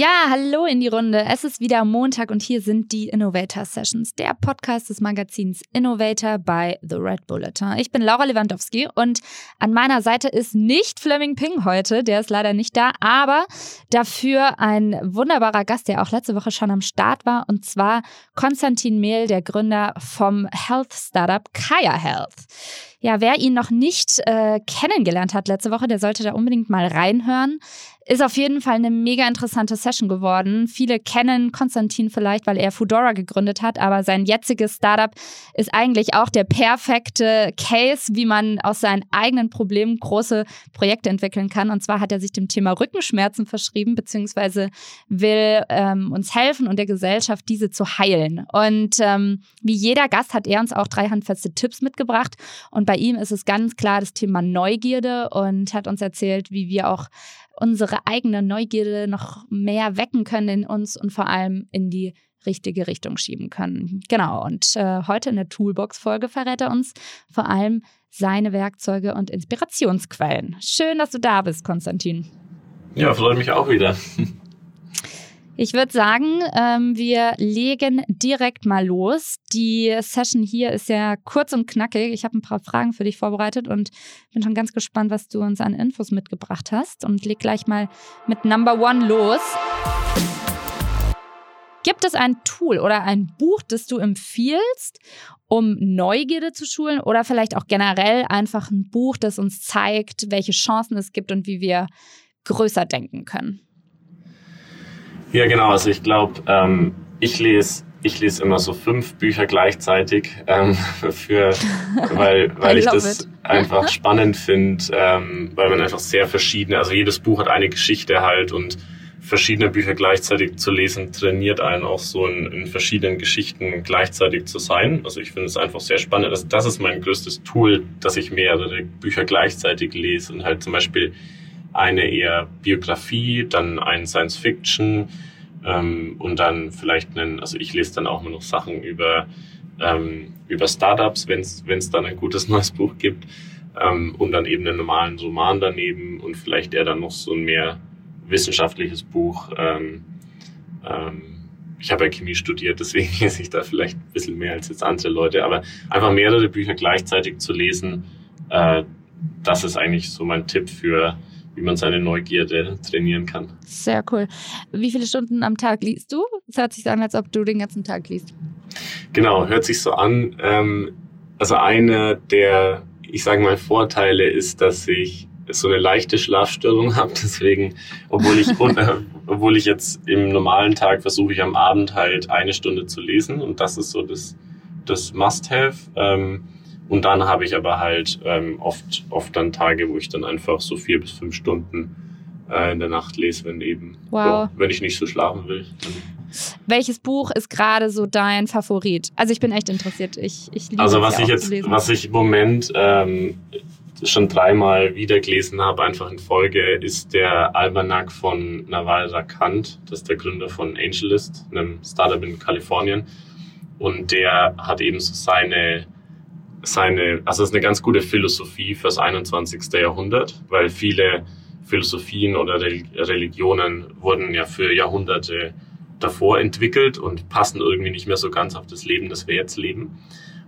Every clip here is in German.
Ja, hallo in die Runde. Es ist wieder Montag und hier sind die Innovator Sessions, der Podcast des Magazins Innovator bei The Red Bulletin. Ich bin Laura Lewandowski und an meiner Seite ist nicht Fleming Ping heute, der ist leider nicht da, aber dafür ein wunderbarer Gast, der auch letzte Woche schon am Start war und zwar Konstantin Mehl, der Gründer vom Health Startup Kaya Health. Ja, wer ihn noch nicht äh, kennengelernt hat letzte Woche, der sollte da unbedingt mal reinhören. Ist auf jeden Fall eine mega interessante Session geworden. Viele kennen Konstantin vielleicht, weil er Foodora gegründet hat, aber sein jetziges Startup ist eigentlich auch der perfekte Case, wie man aus seinen eigenen Problemen große Projekte entwickeln kann. Und zwar hat er sich dem Thema Rückenschmerzen verschrieben, beziehungsweise will ähm, uns helfen und der Gesellschaft diese zu heilen. Und ähm, wie jeder Gast hat er uns auch drei handfeste Tipps mitgebracht. Und bei ihm ist es ganz klar das Thema Neugierde und hat uns erzählt, wie wir auch unsere eigene Neugierde noch mehr wecken können in uns und vor allem in die richtige Richtung schieben können. Genau, und äh, heute in der Toolbox-Folge verrät er uns vor allem seine Werkzeuge und Inspirationsquellen. Schön, dass du da bist, Konstantin. Ja, freut mich auch wieder. Ich würde sagen, ähm, wir legen direkt mal los. Die Session hier ist ja kurz und knackig. Ich habe ein paar Fragen für dich vorbereitet und bin schon ganz gespannt, was du uns an Infos mitgebracht hast. Und leg gleich mal mit Number One los. Gibt es ein Tool oder ein Buch, das du empfiehlst, um Neugierde zu schulen oder vielleicht auch generell einfach ein Buch, das uns zeigt, welche Chancen es gibt und wie wir größer denken können? Ja, genau. Also ich glaube, ähm, ich lese ich lese immer so fünf Bücher gleichzeitig, ähm, für, weil, weil ich das it. einfach spannend finde, ähm, weil man einfach sehr verschiedene, also jedes Buch hat eine Geschichte halt und verschiedene Bücher gleichzeitig zu lesen trainiert einen auch so in, in verschiedenen Geschichten gleichzeitig zu sein. Also ich finde es einfach sehr spannend. Das, das ist mein größtes Tool, dass ich mehrere Bücher gleichzeitig lese und halt zum Beispiel eine eher Biografie, dann ein Science Fiction ähm, und dann vielleicht einen, also ich lese dann auch nur noch Sachen über, ähm, über Startups, wenn es dann ein gutes neues Buch gibt ähm, und dann eben einen normalen Roman daneben und vielleicht eher dann noch so ein mehr wissenschaftliches Buch. Ähm, ähm, ich habe ja Chemie studiert, deswegen lese ich da vielleicht ein bisschen mehr als jetzt andere Leute, aber einfach mehrere Bücher gleichzeitig zu lesen, äh, das ist eigentlich so mein Tipp für wie man seine Neugierde trainieren kann. Sehr cool. Wie viele Stunden am Tag liest du? Es hört sich an, als ob du den ganzen Tag liest. Genau, hört sich so an. Ähm, also einer der, ich sage mal, Vorteile ist, dass ich so eine leichte Schlafstörung habe. Deswegen, obwohl ich, obwohl ich jetzt im normalen Tag versuche ich am Abend halt eine Stunde zu lesen und das ist so das, das Must-Have. Ähm, und dann habe ich aber halt ähm, oft, oft dann Tage, wo ich dann einfach so vier bis fünf Stunden äh, in der Nacht lese, wenn eben, wow. ja, wenn ich nicht so schlafen will. Welches Buch ist gerade so dein Favorit? Also ich bin echt interessiert. Ich, ich liebe also was ich jetzt, was ich im Moment ähm, schon dreimal wieder gelesen habe, einfach in Folge, ist der Almanac von Naval Rakant. Das ist der Gründer von AngelList, einem Startup in Kalifornien. Und der hat eben so seine seine, also es ist eine ganz gute Philosophie fürs 21. Jahrhundert, weil viele Philosophien oder Religionen wurden ja für Jahrhunderte davor entwickelt und passen irgendwie nicht mehr so ganz auf das Leben, das wir jetzt leben.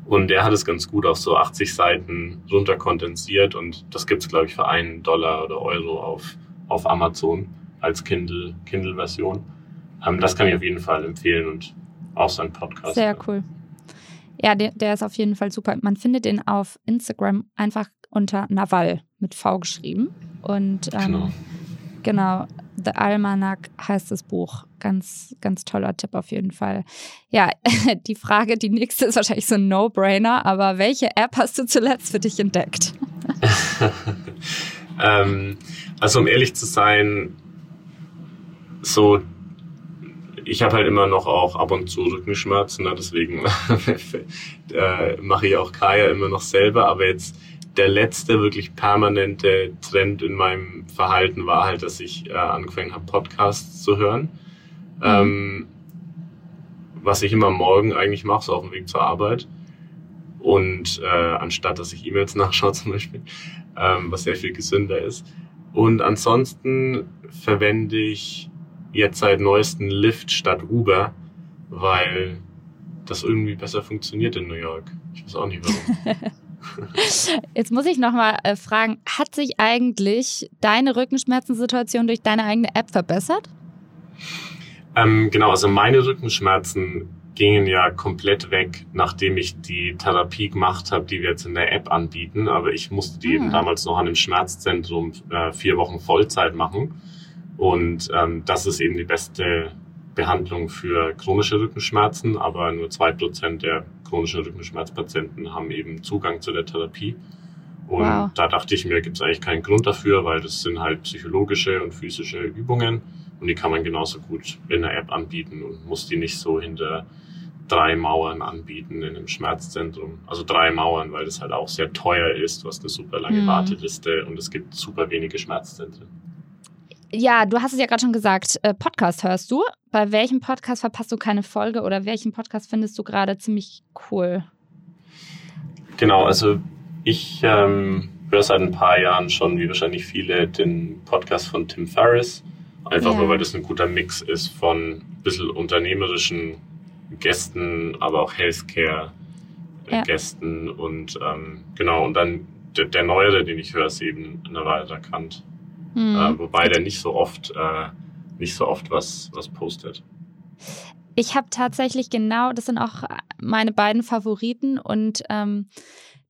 Und er hat es ganz gut auf so 80 Seiten runterkondensiert und das gibt's glaube ich, für einen Dollar oder Euro auf, auf Amazon als Kindle, Kindle-Version. Ähm, das kann ich auf jeden Fall empfehlen und auch sein Podcast. Sehr cool. Ja, der, der ist auf jeden Fall super. Man findet den auf Instagram einfach unter Naval mit V geschrieben. Und ähm, genau. genau, The Almanac heißt das Buch. Ganz, ganz toller Tipp auf jeden Fall. Ja, die Frage, die nächste ist wahrscheinlich so ein No-Brainer, aber welche App hast du zuletzt für dich entdeckt? ähm, also um ehrlich zu sein, so ich habe halt immer noch auch ab und zu Rückenschmerzen, ne? deswegen äh, mache ich auch Kaya immer noch selber. Aber jetzt der letzte wirklich permanente Trend in meinem Verhalten war halt, dass ich äh, angefangen habe, Podcasts zu hören. Mhm. Ähm, was ich immer morgen eigentlich mache, so auf dem Weg zur Arbeit. Und äh, anstatt dass ich E-Mails nachschaue zum Beispiel, ähm, was sehr viel gesünder ist. Und ansonsten verwende ich jetzt seit neuesten Lyft statt Uber, weil das irgendwie besser funktioniert in New York. Ich weiß auch nicht warum. Jetzt muss ich nochmal äh, fragen, hat sich eigentlich deine Rückenschmerzensituation durch deine eigene App verbessert? Ähm, genau, also meine Rückenschmerzen gingen ja komplett weg, nachdem ich die Therapie gemacht habe, die wir jetzt in der App anbieten. Aber ich musste die mhm. eben damals noch an einem Schmerzzentrum äh, vier Wochen Vollzeit machen. Und ähm, das ist eben die beste Behandlung für chronische Rückenschmerzen, aber nur zwei Prozent der chronischen Rückenschmerzpatienten haben eben Zugang zu der Therapie. Und wow. da dachte ich mir, gibt es eigentlich keinen Grund dafür, weil das sind halt psychologische und physische Übungen und die kann man genauso gut in der App anbieten und muss die nicht so hinter drei Mauern anbieten in einem Schmerzzentrum. Also drei Mauern, weil das halt auch sehr teuer ist. Du hast eine super lange mhm. Warteliste und es gibt super wenige Schmerzzentren. Ja, du hast es ja gerade schon gesagt, äh, Podcast hörst du. Bei welchem Podcast verpasst du keine Folge oder welchen Podcast findest du gerade ziemlich cool? Genau, also ich ähm, höre seit ein paar Jahren schon, wie wahrscheinlich viele, den Podcast von Tim Ferriss. Einfach ja. nur, weil das ein guter Mix ist von ein bisschen unternehmerischen Gästen, aber auch Healthcare-Gästen. Ja. Und ähm, genau, und dann der, der neuere, den ich höre, ist eben Nawal Kant. Mhm. Äh, wobei der nicht so oft, äh, nicht so oft was, was postet. Ich habe tatsächlich genau, das sind auch meine beiden Favoriten und ähm,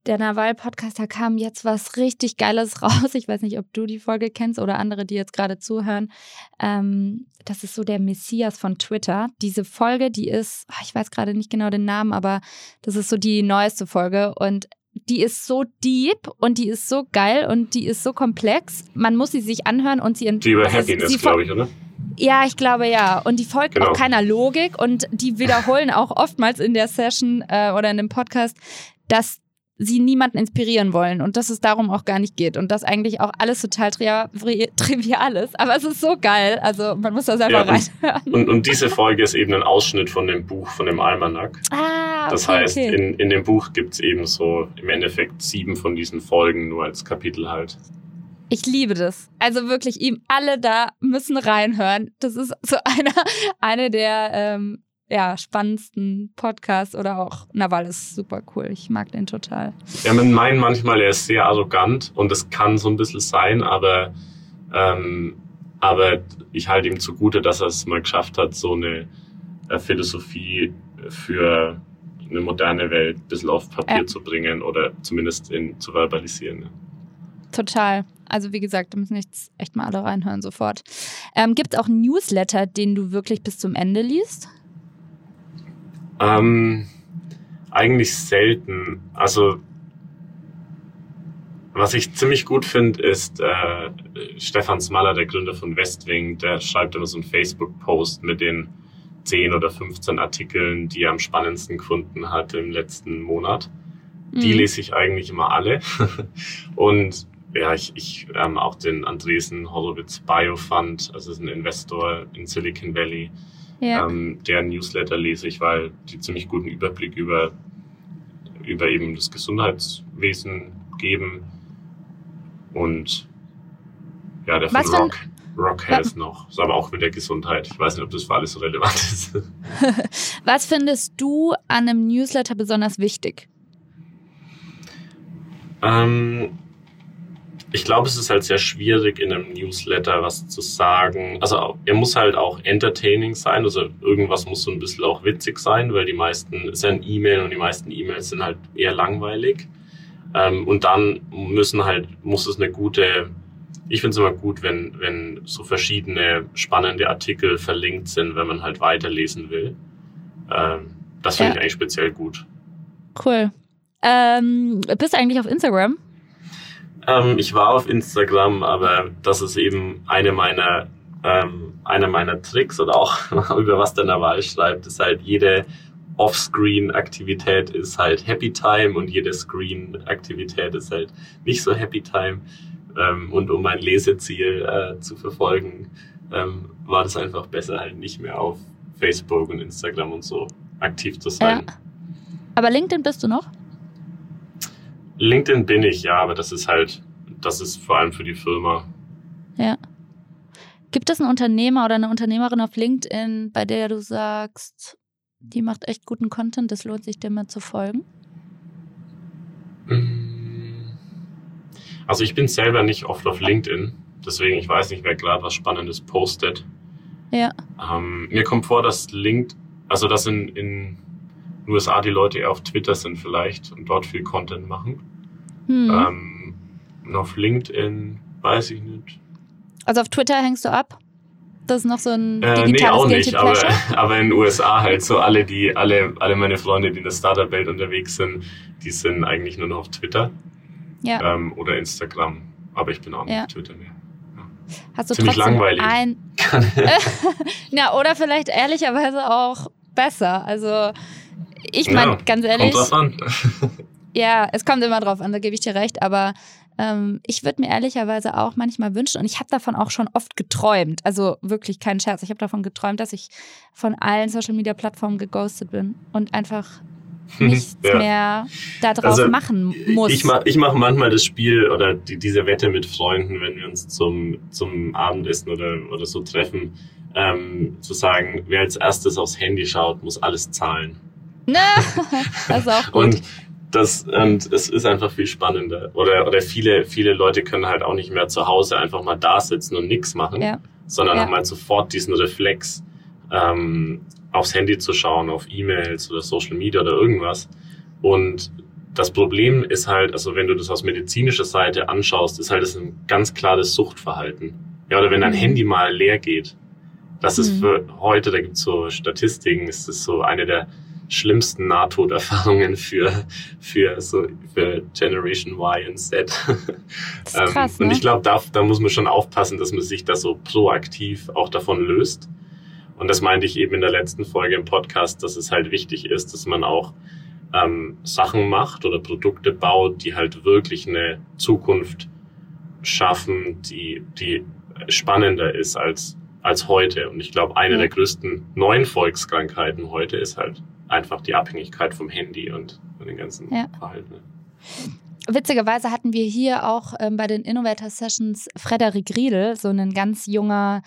der Nawal-Podcast, da kam jetzt was richtig Geiles raus. Ich weiß nicht, ob du die Folge kennst oder andere, die jetzt gerade zuhören. Ähm, das ist so der Messias von Twitter. Diese Folge, die ist, ah, ich weiß gerade nicht genau den Namen, aber das ist so die neueste Folge und die ist so deep und die ist so geil und die ist so komplex. Man muss sie sich anhören und sie... Die über Happiness, glaube ich, oder? Ja, ich glaube ja. Und die folgt genau. auch keiner Logik und die wiederholen auch oftmals in der Session äh, oder in dem Podcast, dass sie niemanden inspirieren wollen und dass es darum auch gar nicht geht und dass eigentlich auch alles total tri trivial ist. Aber es ist so geil. Also man muss das einfach ja, reinhören. Und, und, diese Folge ist eben ein Ausschnitt von dem Buch, von dem Almanac. Ah, das okay, heißt, okay. In, in dem Buch gibt es eben so im Endeffekt sieben von diesen Folgen nur als Kapitel halt. Ich liebe das. Also wirklich, ihm alle da müssen reinhören. Das ist so einer eine der ähm, ja, spannendsten Podcasts oder auch Nawal ist super cool. Ich mag den total. Ja, man meint manchmal, er ist sehr arrogant und das kann so ein bisschen sein, aber, ähm, aber ich halte ihm zugute, dass er es mal geschafft hat, so eine äh, Philosophie für eine moderne Welt ein bisschen auf Papier ja. zu bringen oder zumindest in, zu verbalisieren. Total. Also wie gesagt, da müssen jetzt echt mal alle reinhören sofort. Ähm, Gibt es auch einen Newsletter, den du wirklich bis zum Ende liest? Ähm, eigentlich selten. Also was ich ziemlich gut finde, ist äh, Stefan Smaller, der Gründer von Westwing, der schreibt immer so einen Facebook-Post mit den 10 oder 15 Artikeln, die er am spannendsten gefunden hat im letzten Monat. Die mhm. lese ich eigentlich immer alle. Und ja, ich, ich ähm, auch den Andresen Horowitz Biofund, also ist ein Investor in Silicon Valley, ja. ähm, deren Newsletter lese ich, weil die ziemlich guten Überblick über, über eben das Gesundheitswesen geben. Und ja, der von Rock, Rock Health noch. Ist aber auch mit der Gesundheit. Ich weiß nicht, ob das für alles so relevant ist. Was findest du an einem Newsletter besonders wichtig? Ähm, ich glaube, es ist halt sehr schwierig, in einem Newsletter was zu sagen. Also er muss halt auch entertaining sein, also irgendwas muss so ein bisschen auch witzig sein, weil die meisten, es ist ja ein E-Mail und die meisten E-Mails sind halt eher langweilig. Ähm, und dann müssen halt, muss es eine gute, ich finde es immer gut, wenn, wenn so verschiedene spannende Artikel verlinkt sind, wenn man halt weiterlesen will. Ähm, das finde ja. ich eigentlich speziell gut. Cool. Ähm, bist du eigentlich auf Instagram? Ähm, ich war auf Instagram, aber das ist eben eine meiner, ähm, einer meiner Tricks oder auch über was der Nawal schreibt, ist halt jede Offscreen-Aktivität ist halt Happy Time und jede Screen-Aktivität ist halt nicht so Happy Time. Ähm, und um mein Leseziel äh, zu verfolgen, ähm, war das einfach besser, halt nicht mehr auf Facebook und Instagram und so aktiv zu sein. Ja. Aber LinkedIn bist du noch? LinkedIn bin ich, ja, aber das ist halt, das ist vor allem für die Firma. Ja. Gibt es einen Unternehmer oder eine Unternehmerin auf LinkedIn, bei der du sagst, die macht echt guten Content, das lohnt sich dir mal zu folgen? Mm. Also ich bin selber nicht oft auf LinkedIn, deswegen ich weiß nicht, wer gerade was Spannendes postet. Ja. Ähm, mir kommt vor, dass LinkedIn, also dass in, in den USA die Leute eher auf Twitter sind vielleicht und dort viel Content machen. Hm. Ähm, und auf LinkedIn weiß ich nicht. Also auf Twitter hängst du ab? Das ist noch so ein digitales äh, nee, auch nicht, aber, aber in den USA halt so alle, die, alle, alle meine Freunde, die in der Startup-Welt unterwegs sind, die sind eigentlich nur noch auf Twitter ja. ähm, oder Instagram. Aber ich bin auch nicht ja. auf Twitter mehr. Hast du Ziemlich langweilig. Ein ja, oder vielleicht ehrlicherweise auch besser. Also ich meine, ja, ganz ehrlich. Kommt drauf an. ja, es kommt immer drauf an, da gebe ich dir recht, aber ähm, ich würde mir ehrlicherweise auch manchmal wünschen, und ich habe davon auch schon oft geträumt, also wirklich kein Scherz, ich habe davon geträumt, dass ich von allen Social-Media-Plattformen geghostet bin und einfach nichts ja. mehr darauf also, machen muss. Ich mache ich mach manchmal das Spiel oder die, diese Wette mit Freunden, wenn wir uns zum, zum Abendessen oder, oder so treffen, ähm, zu sagen, wer als erstes aufs Handy schaut, muss alles zahlen. Na, das ist auch gut. Und das, und es ist einfach viel spannender. Oder, oder viele, viele Leute können halt auch nicht mehr zu Hause einfach mal da sitzen und nichts machen, ja. sondern ja. haben halt sofort diesen Reflex, ähm, aufs Handy zu schauen, auf E-Mails oder Social Media oder irgendwas. Und das Problem ist halt, also wenn du das aus medizinischer Seite anschaust, ist halt das ein ganz klares Suchtverhalten. Ja, oder wenn dein mhm. Handy mal leer geht. Das mhm. ist für heute, da gibt es so Statistiken, ist das so eine der schlimmsten Nahtoderfahrungen für, für, so, für Generation Y und Z. Das ist krass, ähm, und ich glaube, da, da muss man schon aufpassen, dass man sich da so proaktiv auch davon löst. Und das meinte ich eben in der letzten Folge im Podcast, dass es halt wichtig ist, dass man auch ähm, Sachen macht oder Produkte baut, die halt wirklich eine Zukunft schaffen, die, die spannender ist als, als heute. Und ich glaube, eine ja. der größten neuen Volkskrankheiten heute ist halt einfach die Abhängigkeit vom Handy und von den ganzen ja. Verhalten. Witzigerweise hatten wir hier auch ähm, bei den Innovator Sessions Frederik Riedel, so ein ganz junger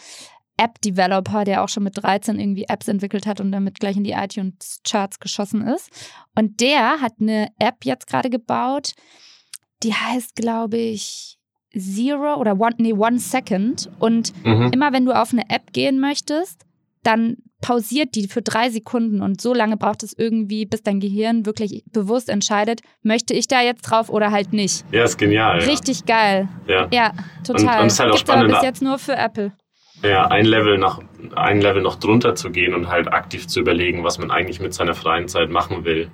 App-Developer, der auch schon mit 13 irgendwie Apps entwickelt hat und damit gleich in die iTunes-Charts geschossen ist. Und der hat eine App jetzt gerade gebaut, die heißt, glaube ich, Zero oder One, nee, One Second. Und mhm. immer wenn du auf eine App gehen möchtest, dann pausiert die für drei Sekunden und so lange braucht es irgendwie, bis dein Gehirn wirklich bewusst entscheidet, möchte ich da jetzt drauf oder halt nicht. Ja, ist genial. Richtig ja. geil. Ja, ja total. Und, und ist halt auch Gibt's spannend, aber bis jetzt nur für Apple. Ja, ein Level nach ein Level noch drunter zu gehen und halt aktiv zu überlegen, was man eigentlich mit seiner freien Zeit machen will.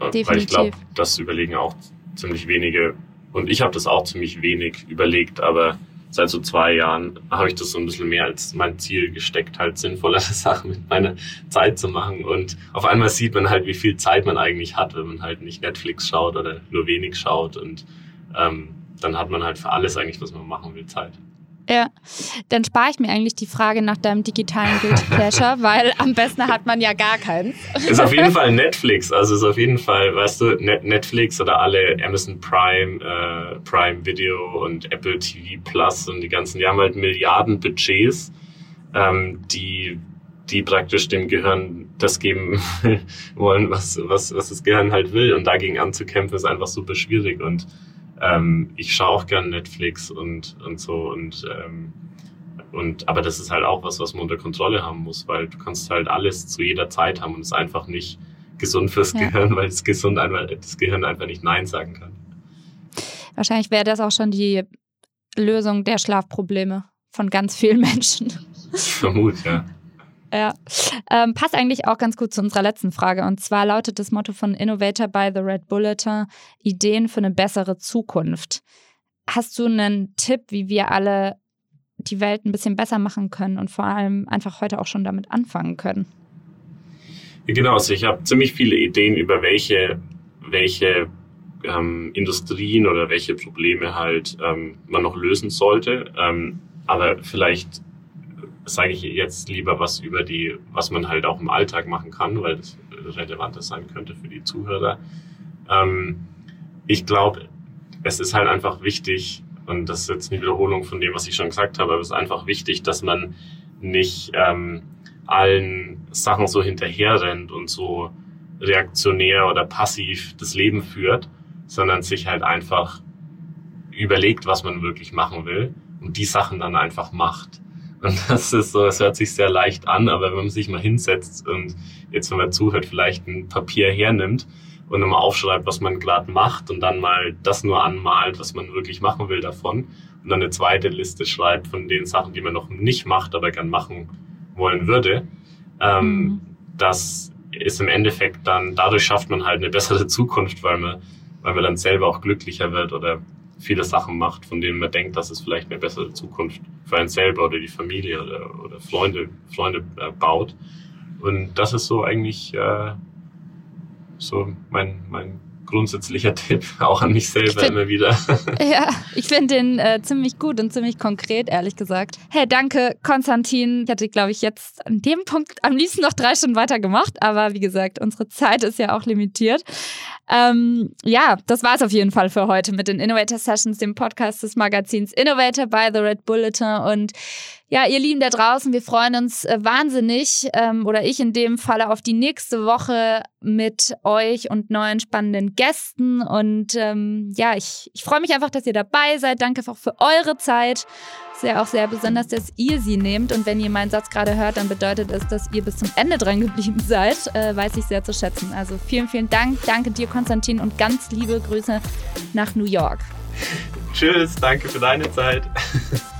Definitiv. Weil ich glaube, das überlegen auch ziemlich wenige und ich habe das auch ziemlich wenig überlegt, aber seit so zwei Jahren habe ich das so ein bisschen mehr als mein Ziel gesteckt, halt sinnvollere Sachen mit meiner Zeit zu machen. Und auf einmal sieht man halt, wie viel Zeit man eigentlich hat, wenn man halt nicht Netflix schaut oder nur wenig schaut. Und ähm, dann hat man halt für alles eigentlich, was man machen will, Zeit. Ja, dann spare ich mir eigentlich die Frage nach deinem digitalen Guilty Pleasure, weil am besten hat man ja gar keins. Ist auf jeden Fall Netflix, also ist auf jeden Fall, weißt du, Netflix oder alle Amazon Prime, äh, Prime Video und Apple TV Plus und die ganzen, die haben halt Milliarden Budgets, ähm, die die praktisch dem Gehirn das geben wollen, was, was, was das Gehirn halt will. Und dagegen anzukämpfen ist einfach super schwierig. Und ähm, ich schaue auch gern Netflix und, und so und, ähm, und aber das ist halt auch was, was man unter Kontrolle haben muss, weil du kannst halt alles zu jeder Zeit haben und es ist einfach nicht gesund fürs ja. Gehirn, weil das, gesund einfach, das Gehirn einfach nicht Nein sagen kann. Wahrscheinlich wäre das auch schon die Lösung der Schlafprobleme von ganz vielen Menschen. Ich vermute, ja. Ja, ähm, passt eigentlich auch ganz gut zu unserer letzten Frage. Und zwar lautet das Motto von Innovator by the Red Bulletin: Ideen für eine bessere Zukunft. Hast du einen Tipp, wie wir alle die Welt ein bisschen besser machen können und vor allem einfach heute auch schon damit anfangen können? Genau, also ich habe ziemlich viele Ideen über welche, welche ähm, Industrien oder welche Probleme halt ähm, man noch lösen sollte. Ähm, aber vielleicht sage ich jetzt lieber was über die, was man halt auch im Alltag machen kann, weil das relevanter sein könnte für die Zuhörer. Ähm, ich glaube, es ist halt einfach wichtig, Und das ist jetzt eine Wiederholung von dem, was ich schon gesagt habe, aber es ist einfach wichtig, dass man nicht ähm, allen Sachen so hinterherrennt und so reaktionär oder passiv das Leben führt, sondern sich halt einfach überlegt, was man wirklich machen will und die Sachen dann einfach macht. Und das ist so, es hört sich sehr leicht an, aber wenn man sich mal hinsetzt und jetzt, wenn man zuhört, vielleicht ein Papier hernimmt und mal aufschreibt, was man gerade macht und dann mal das nur anmalt, was man wirklich machen will davon und dann eine zweite Liste schreibt von den Sachen, die man noch nicht macht, aber gern machen wollen würde, ähm, mhm. das ist im Endeffekt dann, dadurch schafft man halt eine bessere Zukunft, weil man, weil man dann selber auch glücklicher wird oder viele Sachen macht, von denen man denkt, dass es vielleicht eine bessere Zukunft für einen selber oder die Familie oder, oder Freunde, Freunde äh, baut. Und das ist so eigentlich äh, so mein, mein grundsätzlicher Tipp, auch an mich selber find, immer wieder. Ja, ich finde den äh, ziemlich gut und ziemlich konkret, ehrlich gesagt. Hey, danke, Konstantin. Ich hätte, glaube ich, jetzt an dem Punkt am liebsten noch drei Stunden weiter gemacht, aber wie gesagt, unsere Zeit ist ja auch limitiert. Ähm, ja, das war es auf jeden Fall für heute mit den Innovator Sessions, dem Podcast des Magazins Innovator by The Red Bulletin und ja, ihr Lieben da draußen, wir freuen uns äh, wahnsinnig ähm, oder ich in dem Falle auf die nächste Woche mit euch und neuen spannenden Gästen. Und ähm, ja, ich, ich freue mich einfach, dass ihr dabei seid. Danke auch für eure Zeit. Sehr auch sehr besonders, dass ihr sie nehmt. Und wenn ihr meinen Satz gerade hört, dann bedeutet es, dass ihr bis zum Ende dran geblieben seid. Äh, weiß ich sehr zu schätzen. Also vielen, vielen Dank. Danke dir, Konstantin, und ganz liebe Grüße nach New York. Tschüss, danke für deine Zeit.